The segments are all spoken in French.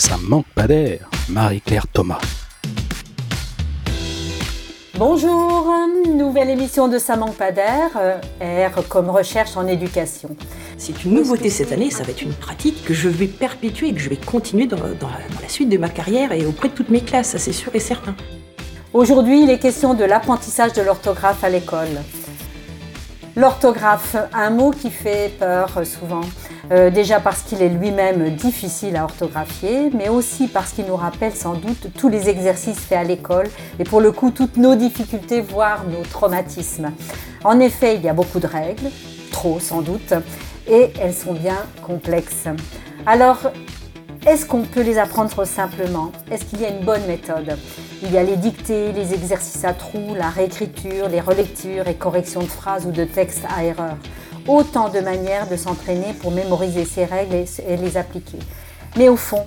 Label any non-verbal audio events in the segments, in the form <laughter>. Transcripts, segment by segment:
Ça manque pas d'air. Marie-Claire Thomas. Bonjour, nouvelle émission de Ça manque pas d'air, euh, R comme recherche en éducation. C'est une nouveauté cette année, ça va être une pratique que je vais perpétuer et que je vais continuer dans, dans la suite de ma carrière et auprès de toutes mes classes, ça c'est sûr et certain. Aujourd'hui, il est question de l'apprentissage de l'orthographe à l'école. L'orthographe, un mot qui fait peur souvent. Euh, déjà parce qu'il est lui-même difficile à orthographier, mais aussi parce qu'il nous rappelle sans doute tous les exercices faits à l'école et pour le coup toutes nos difficultés, voire nos traumatismes. En effet, il y a beaucoup de règles, trop sans doute, et elles sont bien complexes. Alors, est-ce qu'on peut les apprendre simplement? Est-ce qu'il y a une bonne méthode? Il y a les dictées, les exercices à trous, la réécriture, les relectures et corrections de phrases ou de textes à erreur autant de manières de s'entraîner pour mémoriser ces règles et les appliquer. Mais au fond,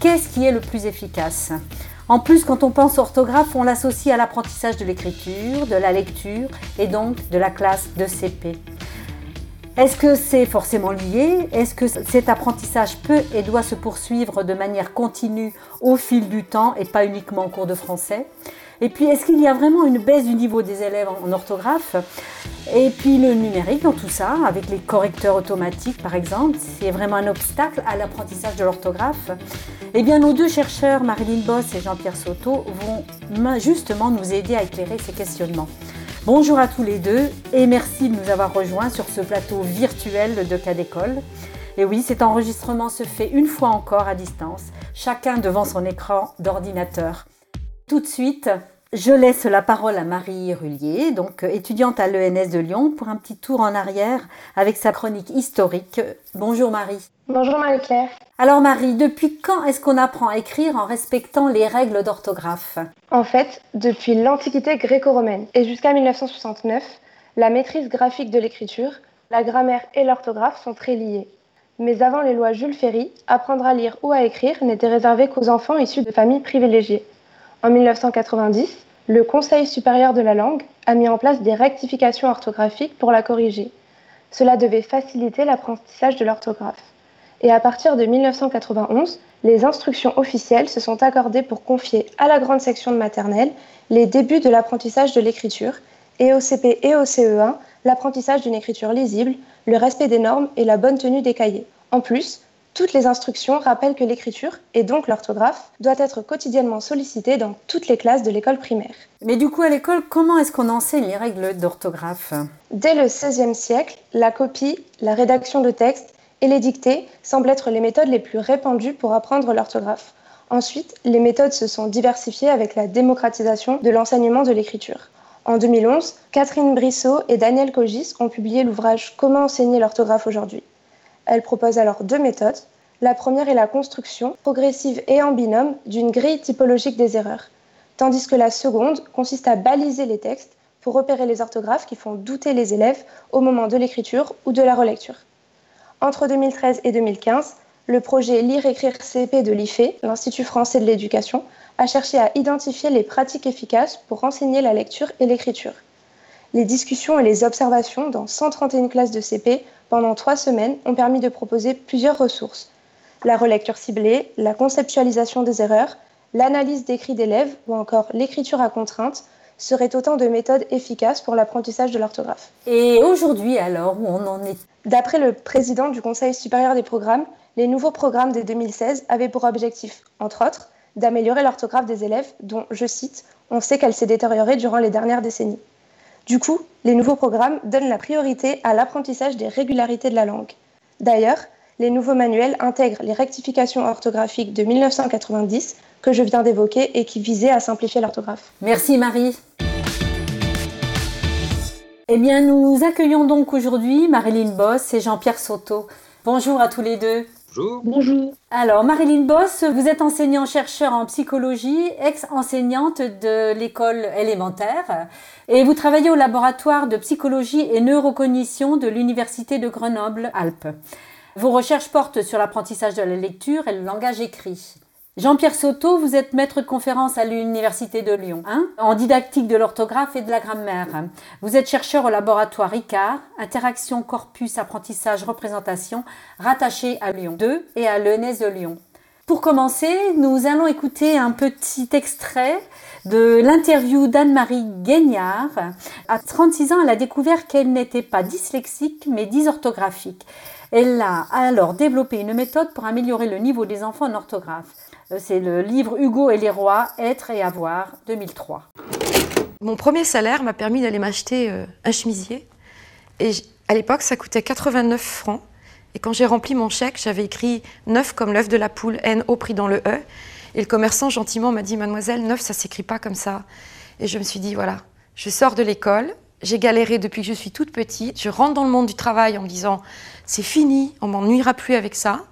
qu'est-ce qui est le plus efficace? En plus, quand on pense orthographe, on l'associe à l'apprentissage de l'écriture, de la lecture et donc de la classe de CP. Est-ce que c'est forcément lié? Est-ce que cet apprentissage peut et doit se poursuivre de manière continue au fil du temps et pas uniquement en cours de français? Et puis, est-ce qu'il y a vraiment une baisse du niveau des élèves en orthographe? Et puis le numérique dans tout ça, avec les correcteurs automatiques par exemple, c'est vraiment un obstacle à l'apprentissage de l'orthographe. Eh bien, nos deux chercheurs, Marilyn Boss et Jean-Pierre Soto, vont justement nous aider à éclairer ces questionnements. Bonjour à tous les deux et merci de nous avoir rejoints sur ce plateau virtuel de cas d'école. Et oui, cet enregistrement se fait une fois encore à distance, chacun devant son écran d'ordinateur. Tout de suite, je laisse la parole à Marie Rullier, donc euh, étudiante à l'ENS de Lyon, pour un petit tour en arrière avec sa chronique historique. Bonjour Marie. Bonjour Marie-Claire. Alors Marie, depuis quand est-ce qu'on apprend à écrire en respectant les règles d'orthographe? En fait, depuis l'Antiquité gréco-romaine et jusqu'à 1969, la maîtrise graphique de l'écriture, la grammaire et l'orthographe sont très liées. Mais avant les lois Jules Ferry, apprendre à lire ou à écrire n'était réservé qu'aux enfants issus de familles privilégiées. En 1990, le Conseil supérieur de la langue a mis en place des rectifications orthographiques pour la corriger. Cela devait faciliter l'apprentissage de l'orthographe. Et à partir de 1991, les instructions officielles se sont accordées pour confier à la grande section de maternelle les débuts de l'apprentissage de l'écriture et au CP et au CE1 l'apprentissage d'une écriture lisible, le respect des normes et la bonne tenue des cahiers. En plus, toutes les instructions rappellent que l'écriture, et donc l'orthographe, doit être quotidiennement sollicitée dans toutes les classes de l'école primaire. Mais du coup, à l'école, comment est-ce qu'on enseigne les règles d'orthographe? Dès le XVIe siècle, la copie, la rédaction de textes et les dictées semblent être les méthodes les plus répandues pour apprendre l'orthographe. Ensuite, les méthodes se sont diversifiées avec la démocratisation de l'enseignement de l'écriture. En 2011, Catherine Brissot et Daniel Cogis ont publié l'ouvrage Comment enseigner l'orthographe aujourd'hui. Elle propose alors deux méthodes. La première est la construction, progressive et en binôme, d'une grille typologique des erreurs, tandis que la seconde consiste à baliser les textes pour repérer les orthographes qui font douter les élèves au moment de l'écriture ou de la relecture. Entre 2013 et 2015, le projet Lire-écrire CP de l'IFE, l'Institut français de l'éducation, a cherché à identifier les pratiques efficaces pour enseigner la lecture et l'écriture. Les discussions et les observations dans 131 classes de CP pendant trois semaines ont permis de proposer plusieurs ressources. La relecture ciblée, la conceptualisation des erreurs, l'analyse d'écrits d'élèves ou encore l'écriture à contrainte seraient autant de méthodes efficaces pour l'apprentissage de l'orthographe. Et aujourd'hui alors, où on en est? D'après le président du Conseil supérieur des programmes, les nouveaux programmes de 2016 avaient pour objectif, entre autres, d'améliorer l'orthographe des élèves dont, je cite, on sait qu'elle s'est détériorée durant les dernières décennies. Du coup, les nouveaux programmes donnent la priorité à l'apprentissage des régularités de la langue. D'ailleurs, les nouveaux manuels intègrent les rectifications orthographiques de 1990 que je viens d'évoquer et qui visaient à simplifier l'orthographe. Merci Marie. Eh bien, nous accueillons donc aujourd'hui Marilyn Boss et Jean-Pierre Soto. Bonjour à tous les deux. Bonjour. Alors, Marilyn Boss, vous êtes enseignant-chercheur en psychologie, ex-enseignante de l'école élémentaire, et vous travaillez au laboratoire de psychologie et neurocognition de l'Université de Grenoble-Alpes. Vos recherches portent sur l'apprentissage de la lecture et le langage écrit. Jean-Pierre Soto, vous êtes maître de conférence à l'Université de Lyon, hein, en didactique de l'orthographe et de la grammaire. Vous êtes chercheur au laboratoire ICAR, Interaction Corpus Apprentissage Représentation, rattaché à Lyon 2 et à l'ENS de Lyon. Pour commencer, nous allons écouter un petit extrait de l'interview d'Anne-Marie Guignard. À 36 ans, elle a découvert qu'elle n'était pas dyslexique, mais dysorthographique. Elle a alors développé une méthode pour améliorer le niveau des enfants en orthographe. Euh, c'est le livre Hugo et les rois, Être et avoir, 2003. Mon premier salaire m'a permis d'aller m'acheter euh, un chemisier. Et à l'époque, ça coûtait 89 francs. Et quand j'ai rempli mon chèque, j'avais écrit 9 comme l'œuf de la poule, N au pris dans le E. Et le commerçant gentiment m'a dit Mademoiselle, 9, ça s'écrit pas comme ça. Et je me suis dit Voilà, je sors de l'école, j'ai galéré depuis que je suis toute petite, je rentre dans le monde du travail en me disant C'est fini, on m'ennuiera plus avec ça.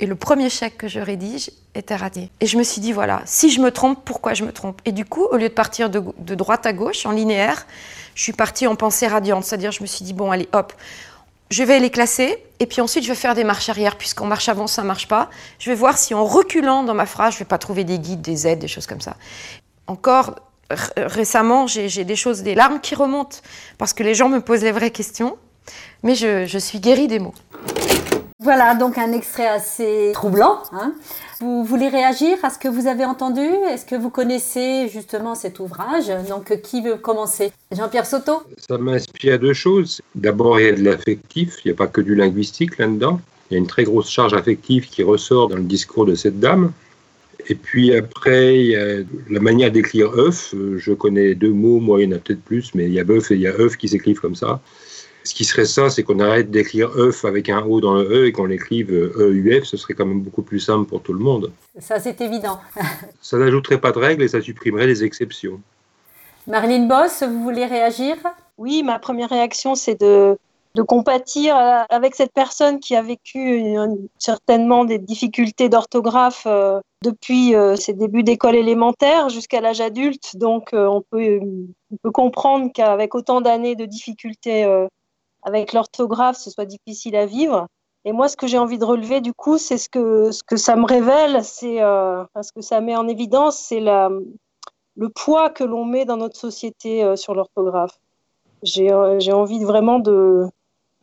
Et le premier chèque que je rédige était raté. Et je me suis dit, voilà, si je me trompe, pourquoi je me trompe? Et du coup, au lieu de partir de, droite à gauche, en linéaire, je suis partie en pensée radiante. C'est-à-dire, je me suis dit, bon, allez, hop, je vais les classer, et puis ensuite, je vais faire des marches arrière, puisqu'en marche avant, ça ne marche pas. Je vais voir si en reculant dans ma phrase, je ne vais pas trouver des guides, des aides, des choses comme ça. Encore récemment, j'ai des choses, des larmes qui remontent, parce que les gens me posent les vraies questions, mais je, je suis guérie des mots. Voilà donc un extrait assez troublant. Hein. Vous voulez réagir à ce que vous avez entendu? Est-ce que vous connaissez justement cet ouvrage? Donc qui veut commencer? Jean-Pierre Soto? Ça m'inspire deux choses. D'abord, il y a de l'affectif, il n'y a pas que du linguistique là-dedans. Il y a une très grosse charge affective qui ressort dans le discours de cette dame. Et puis après, il y a la manière d'écrire œuf. Je connais deux mots, moi il y en a peut-être plus, mais il y a bœuf et il y a œuf qui s'écrivent comme ça. Ce qui serait ça, c'est qu'on arrête d'écrire œuf avec un O dans le E et qu'on l'écrive EUF, ce serait quand même beaucoup plus simple pour tout le monde. Ça, c'est évident. <laughs> ça n'ajouterait pas de règles et ça supprimerait les exceptions. Marlene Boss, vous voulez réagir? Oui, ma première réaction, c'est de, de compatir avec cette personne qui a vécu certainement des difficultés d'orthographe euh, depuis euh, ses débuts d'école élémentaire jusqu'à l'âge adulte. Donc, euh, on, peut, on peut comprendre qu'avec autant d'années de difficultés avec l'orthographe, ce soit difficile à vivre. Et moi, ce que j'ai envie de relever, du coup, c'est ce que, ce que ça me révèle, c'est euh, ce que ça met en évidence, c'est le poids que l'on met dans notre société euh, sur l'orthographe. J'ai euh, envie vraiment de,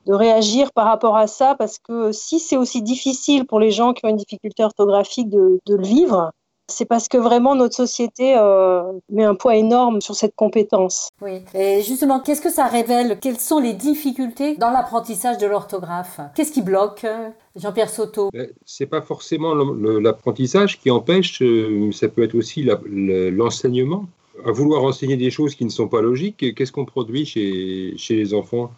de réagir par rapport à ça, parce que si c'est aussi difficile pour les gens qui ont une difficulté orthographique de, de le vivre, c'est parce que vraiment notre société euh, met un poids énorme sur cette compétence. Oui. Et justement, qu'est-ce que ça révèle? Quelles sont les difficultés dans l'apprentissage de l'orthographe? Qu'est-ce qui bloque Jean-Pierre Soto? Ben, C'est pas forcément l'apprentissage qui empêche, euh, ça peut être aussi l'enseignement. à vouloir enseigner des choses qui ne sont pas logiques, qu'est-ce qu'on produit chez, chez les enfants?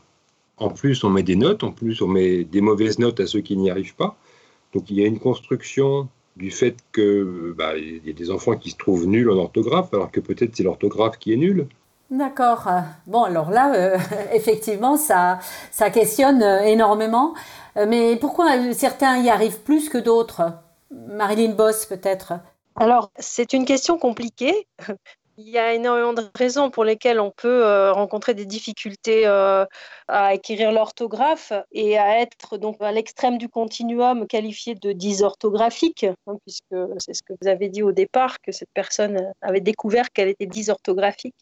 En plus, on met des notes, en plus, on met des mauvaises notes à ceux qui n'y arrivent pas. Donc il y a une construction du fait que bah, y a des enfants qui se trouvent nuls en orthographe, alors que peut-être c'est l'orthographe qui est nul. D'accord. Bon, alors là, euh, <laughs> effectivement, ça, ça questionne euh, énormément. Euh, mais pourquoi certains y arrivent plus que d'autres? Marilyn Boss, peut-être? Alors, c'est une question compliquée. Il y a énormément de raisons pour lesquelles on peut rencontrer des difficultés à acquérir l'orthographe et à être donc à l'extrême du continuum qualifié de dysorthographique, hein, puisque c'est ce que vous avez dit au départ, que cette personne avait découvert qu'elle était dysorthographique.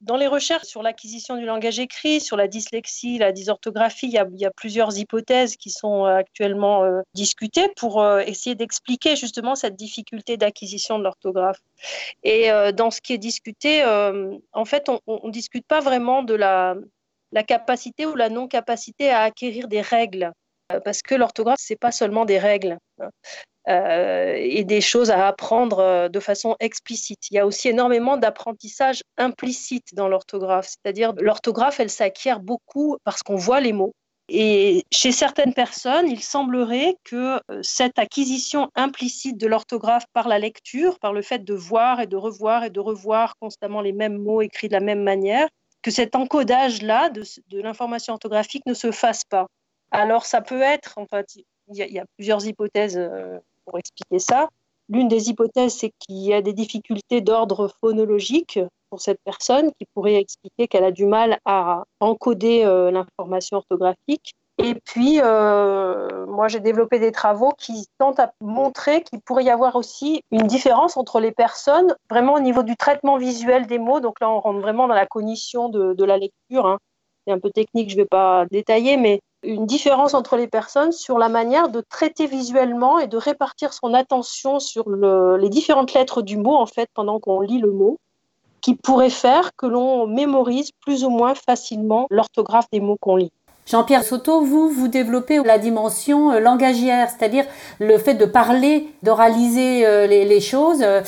Dans les recherches sur l'acquisition du langage écrit, sur la dyslexie, la dysorthographie, il y a, plusieurs hypothèses qui sont actuellement euh, discutées pour euh, essayer d'expliquer justement cette difficulté d'acquisition de l'orthographe. Et euh, dans ce qui est discuté, en fait, on ne discute pas vraiment de la la capacité ou la non-capacité à acquérir des règles. Euh, parce que l'orthographe, ce n'est pas seulement des règles hein, euh, et des choses à apprendre euh, de façon explicite. Il y a aussi énormément d'apprentissage implicite dans l'orthographe. C'est-à-dire, l'orthographe, elle s'acquiert beaucoup parce qu'on voit les mots. Et chez certaines personnes, il semblerait que cette acquisition implicite de l'orthographe par la lecture, par le fait de voir et de revoir et de revoir constamment les mêmes mots écrits de la même manière, que cet encodage-là de, l'information orthographique ne se fasse pas. Alors, ça peut être, en fait, il y, a plusieurs hypothèses euh, pour expliquer ça. L'une des hypothèses, c'est qu'il y a des difficultés d'ordre phonologique pour cette personne qui pourrait expliquer qu'elle a du mal à encoder euh, l'information orthographique. Et puis, euh, moi, j'ai développé des travaux qui tentent à montrer qu'il pourrait y avoir aussi une différence entre les personnes, vraiment au niveau du traitement visuel des mots. Donc là, on rentre vraiment dans la cognition de, la lecture. Hein. C'est un peu technique, je ne vais pas détailler, mais une différence entre les personnes sur la manière de traiter visuellement et de répartir son attention sur les différentes lettres du mot en fait pendant qu'on lit le mot qui pourrait faire que l'on mémorise plus ou moins facilement l'orthographe des mots qu'on lit. Jean-Pierre Soto, vous, vous développez la dimension euh, langagière, c'est-à-dire le fait de parler, d'oraliser euh, les, choses. Euh,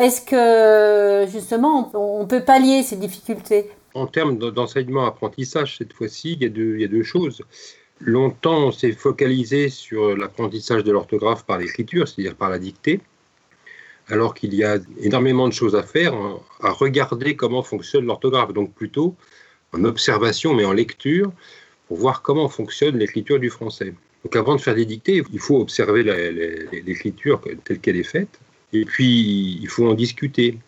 est-ce que, justement, on peut pallier ces difficultés? En termes d'enseignement-apprentissage, cette fois-ci, il, y a deux choses. Longtemps, on s'est focalisé sur l'apprentissage de l'orthographe par l'écriture, c'est-à-dire par la dictée, alors qu'il y a énormément de choses à faire, à regarder comment fonctionne l'orthographe, donc plutôt en observation, mais en lecture, pour voir comment fonctionne l'écriture du français. Donc avant de faire des dictées, il faut observer l'écriture telle qu'elle est faite, et puis il faut en discuter.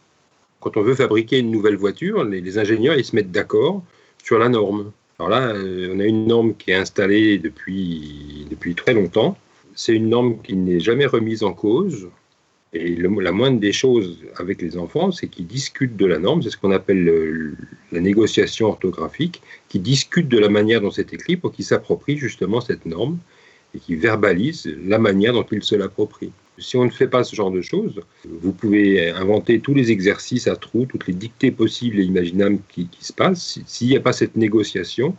Quand on veut fabriquer une nouvelle voiture, les, ingénieurs ils se mettent d'accord sur la norme. Alors là, euh, on a une norme qui est installée depuis, depuis très longtemps. C'est une norme qui n'est jamais remise en cause. Et la moindre des choses avec les enfants, c'est qu'ils discutent de la norme, c'est ce qu'on appelle la négociation orthographique, qui discutent de la manière dont c'est écrit pour qu'ils s'approprient justement cette norme et qui verbalisent la manière dont ils se l'approprient. Si on ne fait pas ce genre de choses, vous pouvez inventer tous les exercices à trous, toutes les dictées possibles et imaginables qui, se passent. S'il n'y a pas cette négociation,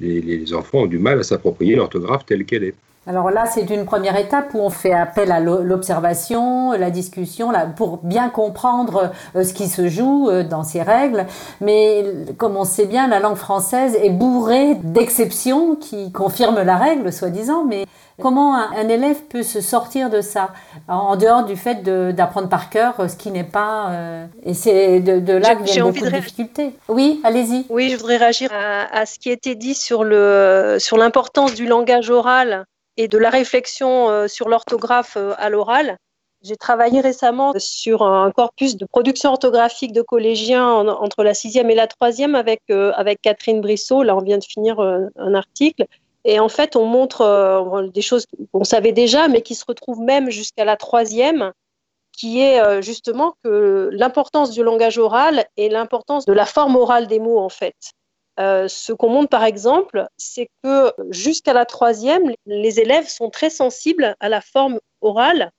les enfants ont du mal à s'approprier l'orthographe telle qu'elle est. Alors là, c'est une première étape où on fait appel à l'observation, la discussion, là, pour bien comprendre euh, ce qui se joue euh, dans ces règles. Mais comme on sait bien, la langue française est bourrée d'exceptions qui confirment la règle, soi-disant. Mais comment un, élève peut se sortir de ça, en dehors du fait d'apprendre par cœur euh, ce qui n'est pas... et c'est de, là que viennent beaucoup de, difficultés. Oui, allez-y. Oui, je voudrais réagir à, à, ce qui était dit sur l'importance sur du langage oral et de la réflexion euh, sur l'orthographe euh, à l'oral. J'ai travaillé récemment sur un corpus de production orthographique de collégiens entre la sixième et la troisième avec, euh, avec Catherine Brissot. Là, on vient de finir un article. Et en fait, on montre des choses qu'on savait déjà, mais qui se retrouvent même jusqu'à la troisième, qui est justement que l'importance du langage oral et l'importance de la forme orale des mots, en fait. Euh, ce qu'on montre par exemple, c'est que jusqu'à la troisième, les élèves sont très sensibles à la forme orale.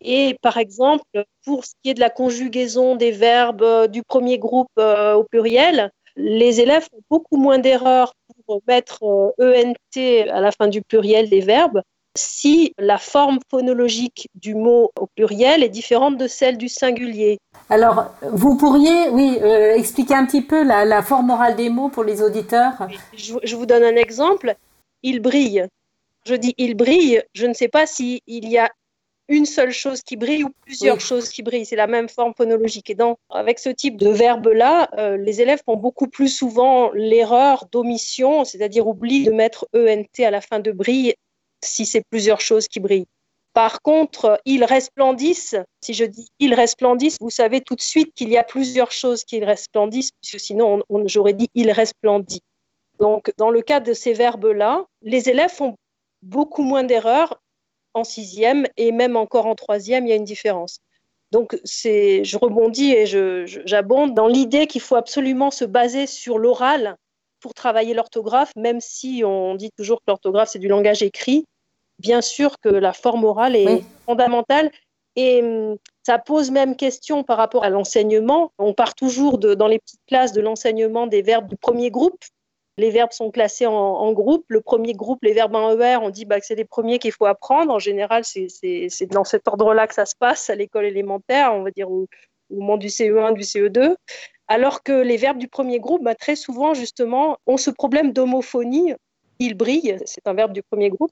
Et par exemple, pour ce qui est de la conjugaison des verbes euh, du premier groupe euh, au pluriel, les élèves font beaucoup moins d'erreurs pour mettre ENT à la fin du pluriel des verbes si la forme phonologique du mot au pluriel est différente de celle du singulier. Alors, vous pourriez, oui, euh, expliquer un petit peu la, forme orale des mots pour les auditeurs? Je, vous donne un exemple. Il brille. Je dis il brille. Je ne sais pas s'il y a une seule chose qui brille ou plusieurs choses qui brillent. C'est la même forme phonologique. Et donc, avec ce type de verbe-là, euh, les élèves font beaucoup plus souvent l'erreur d'omission, c'est-à-dire oublient de mettre ENT à la fin de brille si c'est plusieurs choses qui brillent. Par contre, ils resplendissent. Si je dis ils resplendissent, vous savez tout de suite qu'il y a plusieurs choses qui resplendissent, puisque sinon j'aurais dit il resplendit. Donc, dans le cas de ces verbes-là, les élèves font beaucoup moins d'erreurs en sixième et même encore en troisième, il y a une différence. Donc, c'est, je rebondis et j'abonde dans l'idée qu'il faut absolument se baser sur l'oral pour travailler l'orthographe, même si on dit toujours que l'orthographe, c'est du langage écrit bien sûr que la forme orale est fondamentale. Et hum, ça pose même question par rapport à l'enseignement. On part toujours dans les petites classes de l'enseignement des verbes du premier groupe. Les verbes sont classés en, groupe. Le premier groupe, les verbes en ER, on dit bah, que c'est les premiers qu'il faut apprendre. En général, c'est dans cet ordre-là que ça se passe à l'école élémentaire, on va dire au, moment du CE1, du CE2. Alors que les verbes du premier groupe, bah, très souvent, justement, ont ce problème d'homophonie. Il brille, c'est un verbe du premier groupe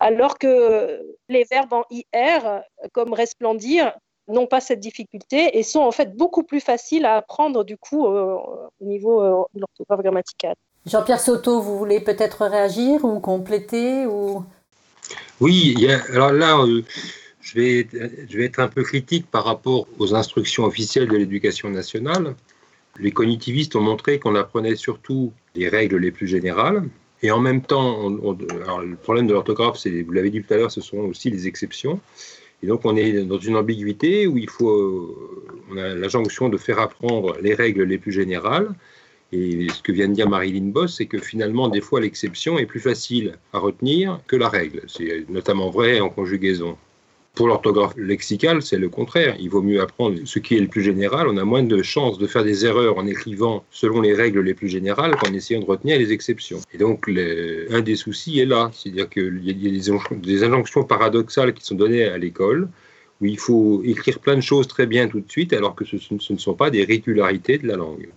alors que les verbes en IR, comme resplendir, n'ont pas cette difficulté et sont en fait beaucoup plus faciles à apprendre du coup euh, au niveau euh, de l'orthographe grammaticale. Jean-Pierre Soto, vous voulez peut-être réagir ou compléter ou... Oui, alors là, euh, je, vais, être un peu critique par rapport aux instructions officielles de l'éducation nationale. Les cognitivistes ont montré qu'on apprenait surtout les règles les plus générales, et en même temps, le problème de l'orthographe, vous l'avez dit tout à l'heure, ce sont aussi les exceptions. Et donc on est dans une ambiguïté où il faut, on a la jonction de faire apprendre les règles les plus générales Et ce que vient de dire Marilyn Boss, c'est que finalement, des fois, l'exception est plus facile à retenir que la règle. C'est notamment vrai en conjugaison. Pour l'orthographe lexicale, c'est le contraire. Il vaut mieux apprendre ce qui est le plus général. On a moins de chances de faire des erreurs en écrivant selon les règles les plus générales qu'en essayant de retenir les exceptions. Et donc, un des soucis est là. C'est-à-dire qu'il y a des injonctions paradoxales qui sont données à l'école où il faut écrire plein de choses très bien tout de suite, alors que ce, ne sont pas des régularités de la langue.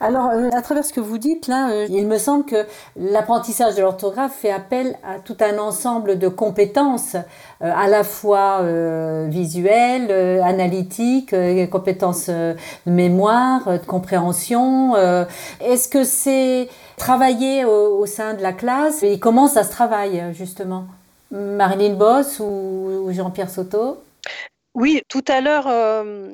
Alors, euh, à travers ce que vous dites, euh, il me semble que l'apprentissage de l'orthographe fait appel à tout un ensemble de compétences, euh, à la fois visuelles, analytiques, compétences de mémoire, de compréhension. Est-ce que c'est travaillé au, sein de la classe et comment ça se travaille, justement? Marilyn Boss ou Jean-Pierre Soto? Oui, tout à l'heure, euh,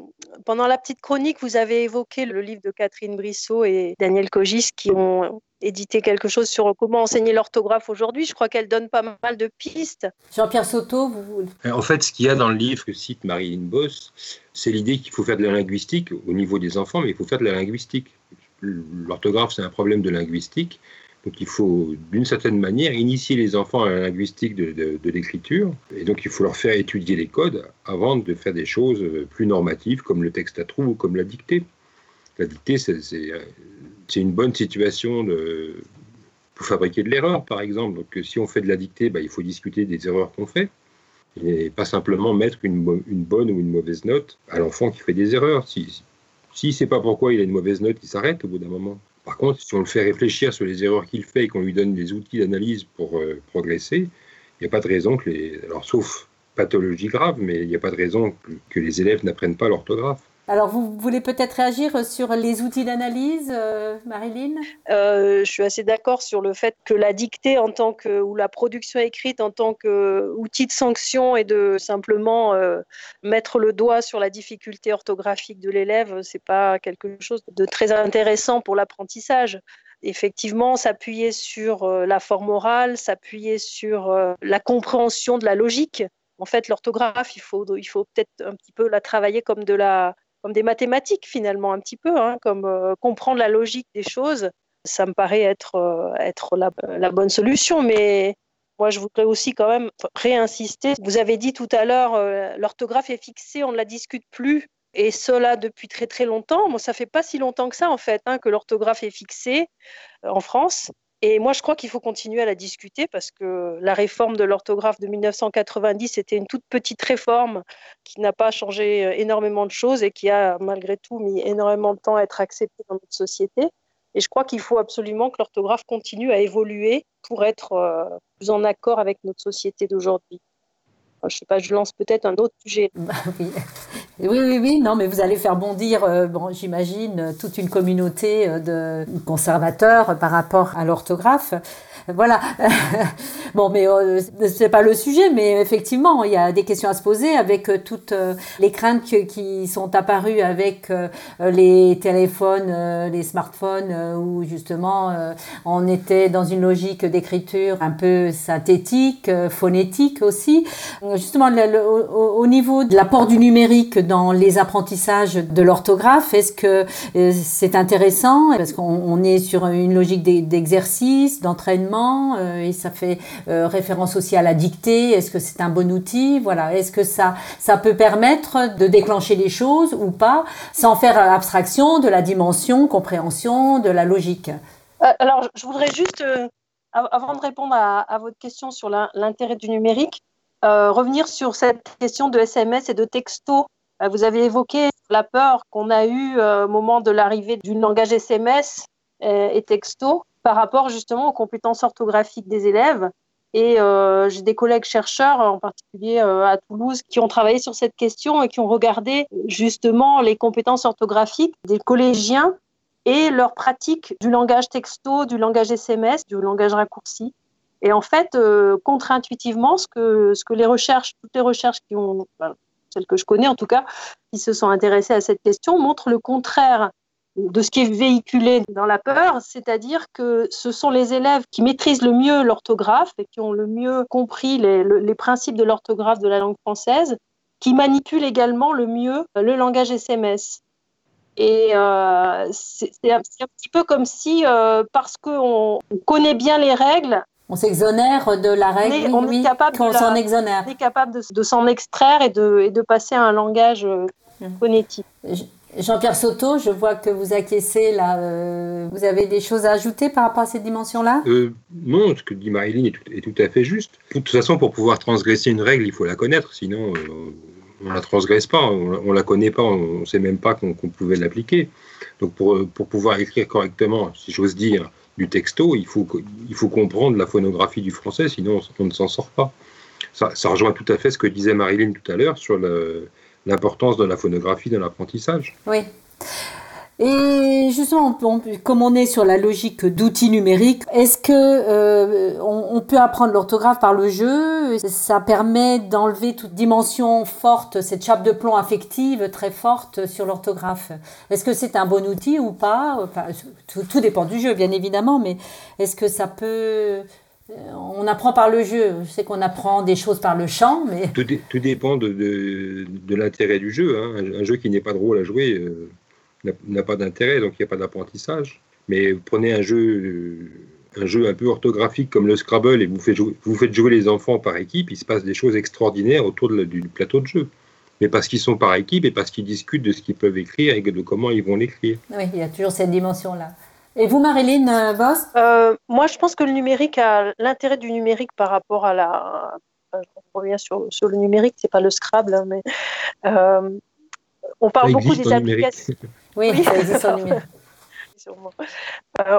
pendant la petite chronique, vous avez évoqué le livre de Catherine Brissot et Daniel Cogis qui ont édité quelque chose sur comment enseigner l'orthographe aujourd'hui. Je crois qu'elle donne pas mal de pistes. Jean-Pierre Soto, vous... Euh, en fait, ce qu'il y a dans le livre que cite Marilyn Boss, c'est l'idée qu'il faut faire de la linguistique au niveau des enfants, mais il faut faire de la linguistique. L'orthographe, c'est un problème de linguistique. Donc il faut, d'une certaine manière, initier les enfants à la linguistique de, l'écriture. Et donc il faut leur faire étudier les codes avant de faire des choses plus normatives comme le texte à trous ou comme la dictée. La dictée, c'est une bonne situation pour fabriquer de l'erreur, par exemple. Donc si on fait de la dictée, bah, il faut discuter des erreurs qu'on fait. Et pas simplement mettre une, bonne ou une mauvaise note à l'enfant qui fait des erreurs. Si, si ne sait pas pourquoi il a une mauvaise note, il s'arrête au bout d'un moment. Par contre, si on le fait réfléchir sur les erreurs qu'il fait et qu'on lui donne des outils d'analyse pour euh, progresser, il n'y a pas de raison que les. Alors, sauf pathologie grave, mais il n'y a pas de raison que les élèves n'apprennent pas l'orthographe. Alors, vous voulez peut-être réagir sur les outils d'analyse, euh, Marilyn? Euh, Je suis assez d'accord sur le fait que la dictée en tant que, ou la production écrite en tant qu'outil de sanction et de simplement euh, mettre le doigt sur la difficulté orthographique de l'élève, c'est pas quelque chose de très intéressant pour l'apprentissage effectivement s'appuyer sur la forme orale, s'appuyer sur la compréhension de la logique. En fait, l'orthographe, il faut, il faut peut-être un petit peu la travailler comme de la, comme des mathématiques finalement un petit peu, hein, comme euh, comprendre la logique des choses. Ça me paraît être, euh, être la, bonne solution, mais moi je voudrais aussi quand même réinsister. Vous avez dit tout à l'heure, euh, l'orthographe est fixée, on ne la discute plus. Et cela depuis très très longtemps. Moi, ça fait pas si longtemps que ça en fait hein, que l'orthographe est fixée en France. Et moi, je crois qu'il faut continuer à la discuter parce que la réforme de l'orthographe de 1990 était une toute petite réforme qui n'a pas changé euh, énormément de choses et qui a malgré tout mis énormément de temps à être acceptée dans notre société. Et je crois qu'il faut absolument que l'orthographe continue à évoluer pour être euh, plus en accord avec notre société d'aujourd'hui. Je ne sais pas, je lance peut-être un autre sujet. <laughs> Oui, oui, oui, non, mais vous allez faire bondir, euh, bon, j'imagine, toute une communauté euh, de conservateurs par rapport à l'orthographe. Voilà. <laughs> bon, mais euh, c'est pas le sujet, mais effectivement, il y a des questions à se poser avec euh, toutes euh, les craintes qui sont apparues avec les téléphones, les smartphones, où justement on était dans une logique d'écriture un peu synthétique, phonétique aussi. Justement, au, niveau de l'apport du numérique dans les apprentissages de l'orthographe, est-ce que c'est intéressant? Parce qu'on est sur une logique d'exercice, d'entraînement euh, et ça fait euh, référence aussi à la dictée. Est-ce que c'est un bon outil? Voilà. Est-ce que ça, ça peut permettre de déclencher les choses ou pas, sans faire abstraction de la dimension, compréhension, de la logique? Euh, Alors, je voudrais juste, avant de répondre à, votre question sur l'intérêt du numérique, revenir sur cette question de SMS et de texto. Vous avez évoqué la peur qu'on a eue au moment de l'arrivée du langage SMS et texto par rapport justement aux compétences orthographiques des élèves. Et euh, j'ai des collègues chercheurs, en particulier euh, à Toulouse, qui ont travaillé sur cette question et qui ont regardé justement les compétences orthographiques des collégiens et leur pratique du langage texto, du langage SMS, du langage raccourci. Et en fait, euh, contre-intuitivement, ce que, ce que les recherches, toutes les recherches qui ont, celles que je connais en tout cas, qui se sont intéressées à cette question, montrent le contraire de ce qui est véhiculé dans la peur, c'est-à-dire que ce sont les élèves qui maîtrisent le mieux l'orthographe et qui ont le mieux compris les, principes de l'orthographe de la langue française, qui manipulent également le mieux le langage SMS. Et euh, c'est un, petit peu comme si, euh, parce qu'on connaît bien les règles, on s'exonère de la règle, on est capable qu'on s'en exonère. On est capable de, s'en extraire et de, et de, passer à un langage euh, hum. phonétique. Jean-Pierre Soto, je vois que vous acquiescez là. Euh, vous avez des choses à ajouter par rapport à cette dimension-là euh, Non, ce que dit Marilyn est tout, à fait juste. De toute façon, pour pouvoir transgresser une règle, il faut la connaître, sinon euh, on ne la transgresse pas, on ne la connaît pas, on ne sait même pas qu'on pouvait l'appliquer. Donc pour, pour pouvoir écrire correctement, si j'ose dire, du texto, il faut, il faut comprendre la phonographie du français, sinon on ne s'en sort pas. Ça, rejoint tout à fait ce que disait Marilyn tout à l'heure sur l'importance de la phonographie dans l'apprentissage. Oui. Et justement, comme on est sur la logique d'outils numériques, est-ce que euh, on, peut apprendre l'orthographe par le jeu? Ça permet d'enlever toute dimension forte, cette chape de plomb affective très forte sur l'orthographe. Est-ce que c'est un bon outil ou pas? Tout, tout, dépend du jeu, bien évidemment, mais est-ce que ça peut euh, on apprend par le jeu? Je sais qu'on apprend des choses par le chant, mais... Tout, dépend de, l'intérêt du jeu. Hein. Un, jeu qui n'est pas drôle à jouer euh, n'a pas d'intérêt, donc il n'y a pas d'apprentissage. Mais prenez un jeu, un jeu un peu orthographique comme le Scrabble et vous faites, jouer, vous faites jouer les enfants par équipe, il se passe des choses extraordinaires autour du plateau de jeu. Mais parce qu'ils sont par équipe et parce qu'ils discutent de ce qu'ils peuvent écrire et de comment ils vont l'écrire. Oui, il y a toujours cette dimension-là. Et vous, Marilyn euh, Voss? Euh, Moi, je pense que le numérique a l'intérêt du numérique par rapport à la. Euh, on revient sur, sur le numérique, c'est pas le Scrabble, hein, mais on parle beaucoup des applications. Oui, ça existe en numérique.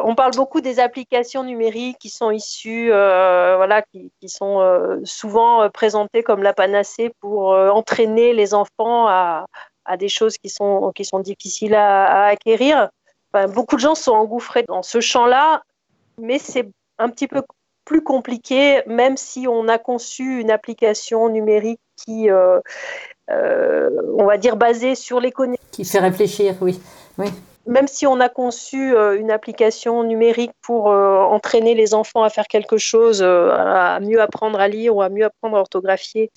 on parle beaucoup des applications numériques qui sont issues, voilà, qui, qui sont souvent présentées comme la panacée pour entraîner les enfants à, à, des choses qui sont, qui sont difficiles à, à acquérir. Beaucoup de gens sont engouffrés dans ce champ-là, mais c'est un petit peu plus compliqué, même si on a conçu une application numérique qui, euh, euh, on va dire, basée sur les connaissances. Qui fait réfléchir, oui. oui. Même si on a conçu euh, une application numérique pour entraîner les enfants à faire quelque chose, à mieux apprendre à lire ou à mieux apprendre à orthographier,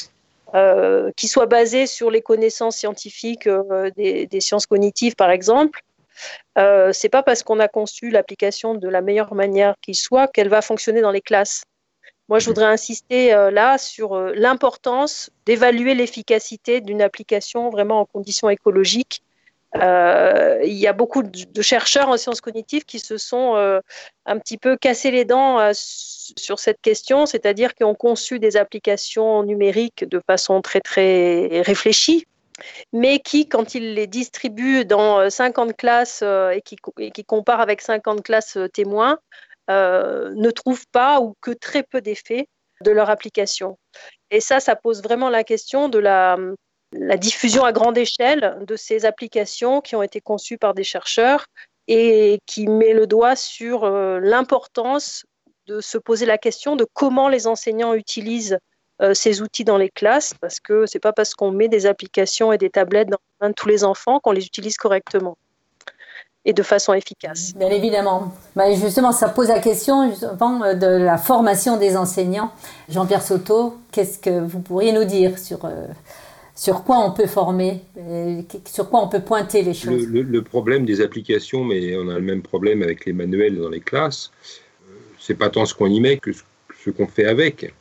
qui soit basée sur les connaissances scientifiques des, des, sciences cognitives, par exemple, euh, c'est pas parce qu'on a conçu l'application de la meilleure manière qu'il soit qu'elle va fonctionner dans les classes. Moi, je voudrais insister euh, là sur euh, l'importance d'évaluer l'efficacité d'une application vraiment en conditions écologiques. Euh, il y a beaucoup de chercheurs en sciences cognitives qui se sont un petit peu cassés les dents sur cette question, c'est-à-dire qui ont conçu des applications numériques de façon très très réfléchie, mais qui, quand il les distribue dans 50 euh, classes et qui, qui compare avec 50 classes témoins, ne trouvent pas ou que très peu d'effets de leur application. Et ça, ça pose vraiment la question de la, diffusion à grande échelle de ces applications qui ont été conçues par des chercheurs et qui met le doigt sur l'importance de se poser la question de comment les enseignants utilisent euh, ces outils dans les classes parce que c'est pas parce qu'on met des applications et des tablettes dans les mains de tous les enfants qu'on les utilise correctement et de façon efficace. Bien évidemment. Bah, justement, ça pose la question justement, de la formation des enseignants. Jean-Pierre Soto, qu'est-ce que vous pourriez nous dire sur, euh, sur quoi on peut former, sur quoi on peut pointer les choses? le, le, problème des applications, mais on a le même problème avec les manuels dans les classes, euh, c'est pas tant ce qu'on y met que ce qu'on fait avec.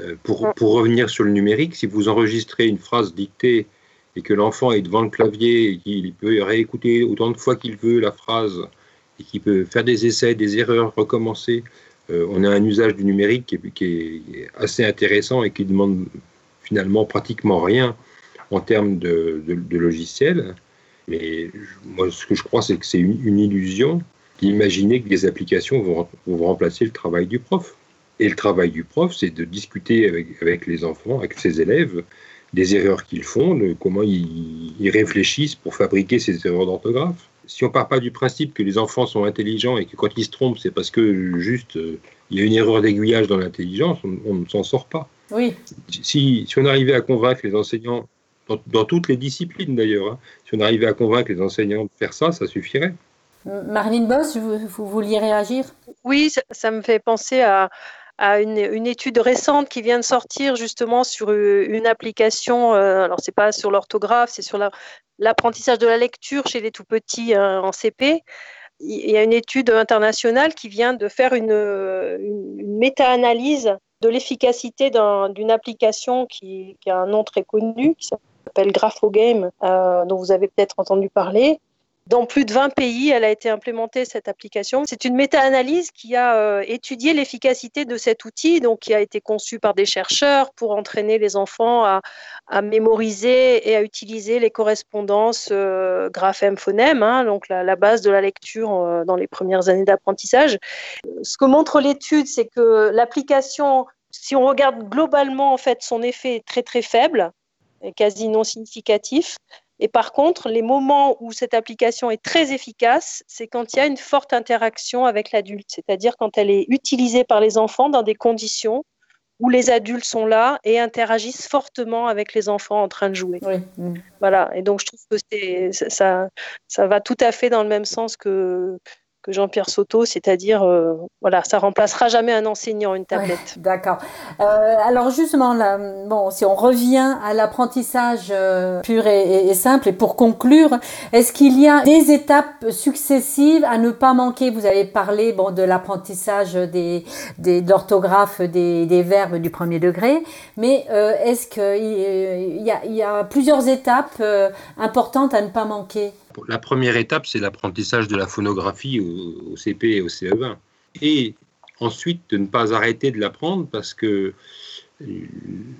Euh, pour, pour, revenir sur le numérique, si vous enregistrez une phrase dictée et que l'enfant est devant le clavier et qu'il peut réécouter autant de fois qu'il veut la phrase et qu'il peut faire des essais, des erreurs, recommencer, euh, on a un usage du numérique qui est, assez intéressant et qui demande finalement pratiquement rien en termes de, logiciel. Mais moi, ce que je crois, c'est que c'est une, illusion d'imaginer que des applications vont remplacer le travail du prof. Et le travail du prof, c'est de discuter avec, les enfants, avec ses élèves, des erreurs qu'ils font, de comment ils, réfléchissent pour fabriquer ces erreurs d'orthographe. Si on part pas du principe que les enfants sont intelligents et que quand ils se trompent, c'est parce que juste euh, il y a une erreur d'aiguillage dans l'intelligence, on, ne s'en sort pas. Oui. Si, si, on arrivait à convaincre les enseignants, dans, toutes les disciplines d'ailleurs, hein, si on arrivait à convaincre les enseignants de faire ça, ça suffirait. Marlene Boss, vous, vous vouliez réagir? Oui, ça, me fait penser à, à une, étude récente qui vient de sortir justement sur une application. alors, c'est pas sur l'orthographe, c'est sur l'apprentissage de la lecture chez les tout petits en CP. Il y a une étude internationale qui vient de faire une, une méta-analyse de l'efficacité d'une application qui, a un nom très connu, qui s'appelle GraphoGame, euh, dont vous avez peut-être entendu parler. Dans plus de 20 pays, elle a été implémentée, cette application. C'est une méta-analyse qui a euh, étudié l'efficacité de cet outil, donc qui a été conçu par des chercheurs pour entraîner les enfants à, mémoriser et à utiliser les correspondances euh, graphème-phonème, hein, donc la, base de la lecture euh, dans les premières années d'apprentissage. Ce que montre l'étude, c'est que l'application, si on regarde globalement, en fait, son effet est très très faible, quasi non significatif. Et par contre, les moments où cette application est très efficace, c'est quand il y a une forte interaction avec l'adulte, c'est-à-dire quand elle est utilisée par les enfants dans des conditions où les adultes sont là et interagissent fortement avec les enfants en train de jouer. Voilà. Et donc, je trouve que ça, ça va tout à fait dans le même sens que, que Jean-Pierre Soto, c'est-à-dire, euh, voilà, ça remplacera jamais un enseignant, une tablette. D'accord. Euh, alors justement, là, bon, si on revient à l'apprentissage euh, pur et, simple, et pour conclure, est-ce qu'il y a des étapes successives à ne pas manquer? Vous avez parlé bon, de l'apprentissage des, des, d'orthographe des, des, verbes du premier degré, mais est-ce qu'il y, y a plusieurs étapes importantes à ne pas manquer? La première étape, c'est l'apprentissage de la phonographie au, CP et au CE20. Et ensuite, de ne pas arrêter de l'apprendre parce que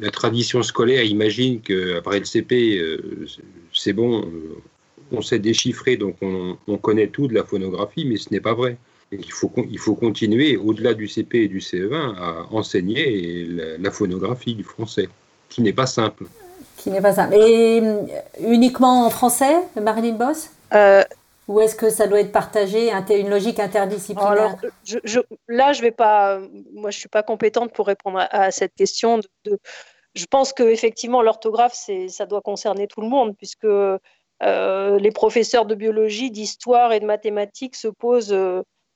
la tradition scolaire imagine qu'après le CP, euh, c'est bon, euh, on sait déchiffrer, donc on, connaît tout de la phonographie, mais ce n'est pas vrai. il, faut, il faut continuer, au-delà du CP et du CE20, à enseigner la phonographie du français, qui n'est pas simple qui n'est pas ça. Et euh, uniquement en français, Marilyn Boss? Euh, Ou est-ce que ça doit être partagé, une logique interdisciplinaire? Alors, je, Là, je vais pas. Moi, je suis pas compétente pour répondre à, cette question. De, je pense que effectivement, l'orthographe, ça doit concerner tout le monde, puisque euh, les professeurs de biologie, d'histoire et de mathématiques se posent.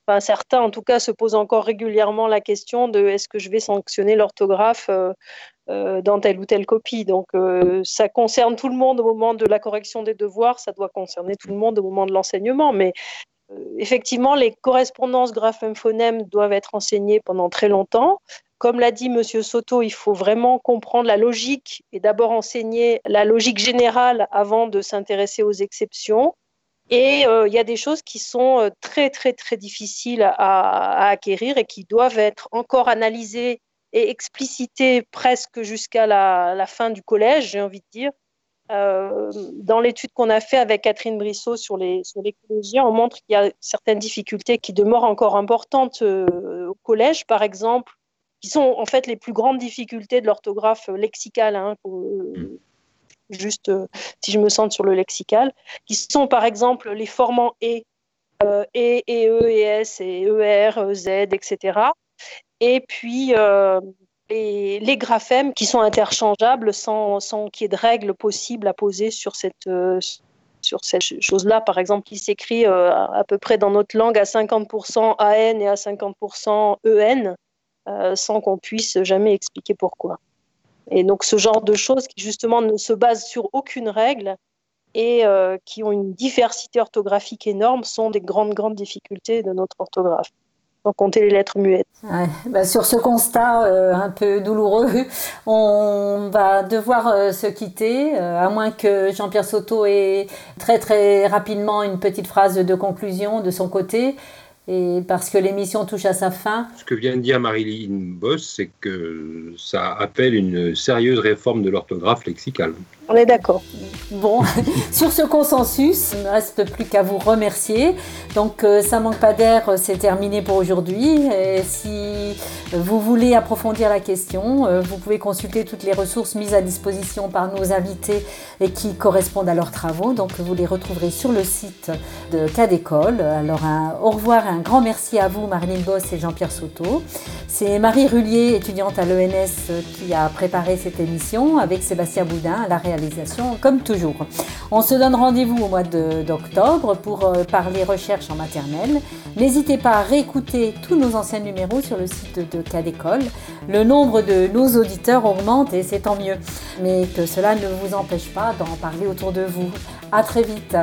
enfin, certains, en tout cas, se posent encore régulièrement la question de est-ce que je vais sanctionner l'orthographe euh, dans telle ou telle copie. Donc euh, ça concerne tout le monde au moment de la correction des devoirs, ça doit concerner tout le monde au moment de l'enseignement. Mais euh, effectivement, les correspondances graphème-phonème doivent être enseignées pendant très longtemps. Comme l'a dit M. Soto, il faut vraiment comprendre la logique et d'abord enseigner la logique générale avant de s'intéresser aux exceptions. Et il y a des choses qui sont très, très, très difficiles à, acquérir et qui doivent être encore analysées et explicité presque jusqu'à la, fin du collège, j'ai envie de dire. Euh, dans l'étude qu'on a fait avec Catherine Brissot sur les sur l'écologie, on montre qu'il y a certaines difficultés qui demeurent encore importantes euh, au collège, par exemple, qui sont en fait les plus grandes difficultés de l'orthographe lexicale. Hein, euh, juste si je me sens sur le lexical, qui sont par exemple les formants et, e, et, e, et s, et er, z, etc et puis euh, les, graphèmes qui sont interchangeables sans, qu'il y ait de règles possibles à poser sur cette, euh, cette chose-là. Par exemple, qui s'écrit euh, à, peu près dans notre langue à 50% AN et à 50% EN, sans qu'on puisse jamais expliquer pourquoi. Et donc ce genre de choses qui justement ne se basent sur aucune règle et qui ont une diversité orthographique énorme sont des grandes, grandes difficultés de notre orthographe compter les lettres muettes. Bah, sur ce constat euh, un peu douloureux, <laughs> on va devoir euh, se quitter, euh, à moins que Jean-Pierre Soto ait très très rapidement une petite phrase de conclusion de son côté. Et parce que l'émission touche à sa fin. Ce que vient de dire Marilyn Boss, c'est que ça appelle une sérieuse réforme de l'orthographe lexicale. On est d'accord. Bon, <laughs> sur ce consensus, il ne reste plus qu'à vous remercier. Donc, euh, ça manque pas d'air, euh, c'est terminé pour aujourd'hui. Et si vous voulez approfondir la question, euh, vous pouvez consulter toutes les ressources mises à disposition par nos invités et qui correspondent à leurs travaux. Donc, vous les retrouverez sur le site de Cas d'école. Alors, au revoir un grand merci à vous, Marilyn Boss et Jean-Pierre Soto. C'est Marie Rullier, étudiante à l'ENS, qui a préparé cette émission avec Sébastien Boudin à la réalisation, comme toujours. On se donne rendez-vous au mois d'octobre pour euh, parler recherche en maternelle. N'hésitez pas à réécouter tous nos anciens numéros sur le site de Cas d'école. Le nombre de nos auditeurs augmente et c'est tant mieux. Mais que cela ne vous empêche pas d'en parler autour de vous. À très vite.